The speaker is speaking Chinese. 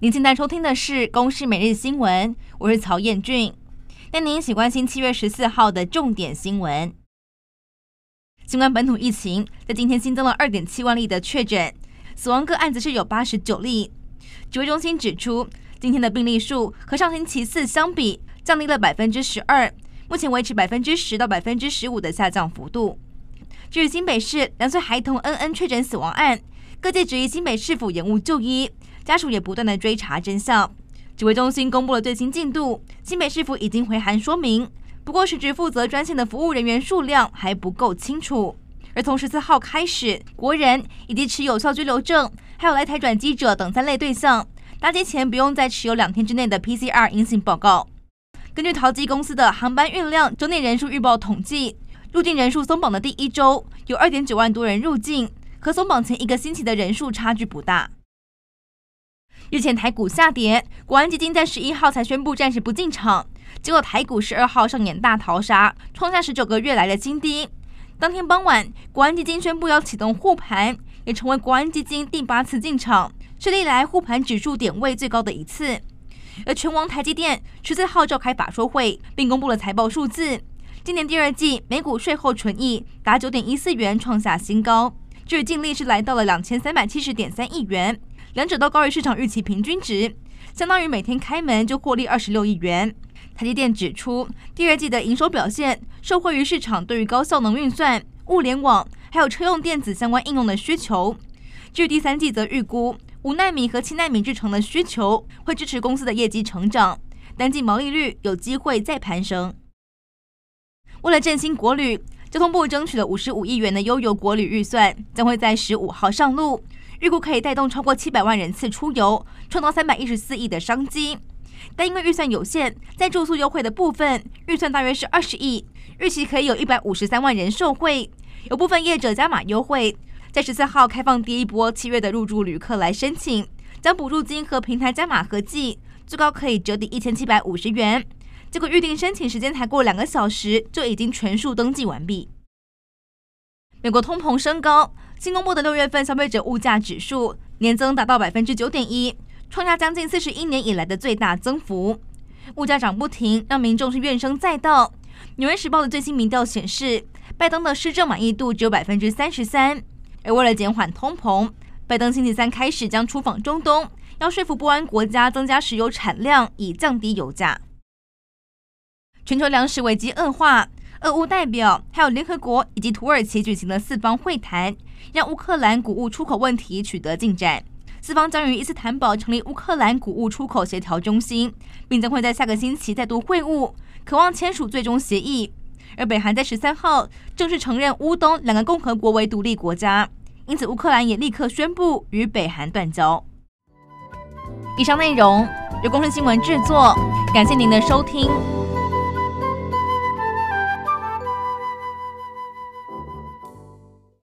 您现在收听的是《公视每日新闻》，我是曹彦俊。那您一起关心七月十四号的重点新闻。新冠本土疫情在今天新增了二点七万例的确诊，死亡个案则是有八十九例。指挥中心指出，今天的病例数和上星期四相比降低了百分之十二，目前维持百分之十到百分之十五的下降幅度。至于新北市两岁孩童恩恩确诊死亡案，各界质疑新北市府延误就医，家属也不断的追查真相。指挥中心公布了最新进度，新北市府已经回函说明，不过实质负责专线的服务人员数量还不够清楚。而从十四号开始，国人以及持有效居留证，还有来台转机者等三类对象，搭机前不用再持有两天之内的 PCR 阴性报告。根据桃机公司的航班运量周内人数预报统计。入境人数松绑的第一周，有二点九万多人入境，和松绑前一个星期的人数差距不大。日前台股下跌，国安基金在十一号才宣布暂时不进场，结果台股十二号上演大逃杀，创下十九个月来的新低。当天傍晚，国安基金宣布要启动护盘，也成为国安基金第八次进场，是历来护盘指数点位最高的一次。而权王台积电十四号召开法说会，并公布了财报数字。今年第二季每股税后纯益达九点一四元，创下新高。至于净利是来到了两千三百七十点三亿元，两者都高于市场预期平均值，相当于每天开门就获利二十六亿元。台积电指出，第二季的营收表现受惠于市场对于高效能运算、物联网还有车用电子相关应用的需求。至于第三季则预估五奈米和七奈米制程的需求会支持公司的业绩成长，单季毛利率有机会再攀升。为了振兴国旅，交通部争取了五十五亿元的悠游国旅预算，将会在十五号上路，预估可以带动超过七百万人次出游，创造三百一十四亿的商机。但因为预算有限，在住宿优惠的部分，预算大约是二十亿，预期可以有一百五十三万人受惠。有部分业者加码优惠，在十四号开放第一波七月的入住旅客来申请，将补助金和平台加码合计，最高可以折抵一千七百五十元。结果预定申请时间才过两个小时，就已经全数登记完毕。美国通膨升高，新公布的六月份消费者物价指数年增达到百分之九点一，创下将近四十一年以来的最大增幅。物价涨不停，让民众是怨声载道。纽约时报的最新民调显示，拜登的施政满意度只有百分之三十三。而为了减缓通膨，拜登星期三开始将出访中东，要说服波湾国家增加石油产量，以降低油价。全球粮食危机恶化，俄乌代表还有联合国以及土耳其举行了四方会谈，让乌克兰谷物出口问题取得进展。四方将于伊斯坦堡成立乌克兰谷物出口协调中心，并将会在下个星期再度会晤，渴望签署最终协议。而北韩在十三号正式承认乌东两个共和国为独立国家，因此乌克兰也立刻宣布与北韩断交。以上内容由公视新闻制作，感谢您的收听。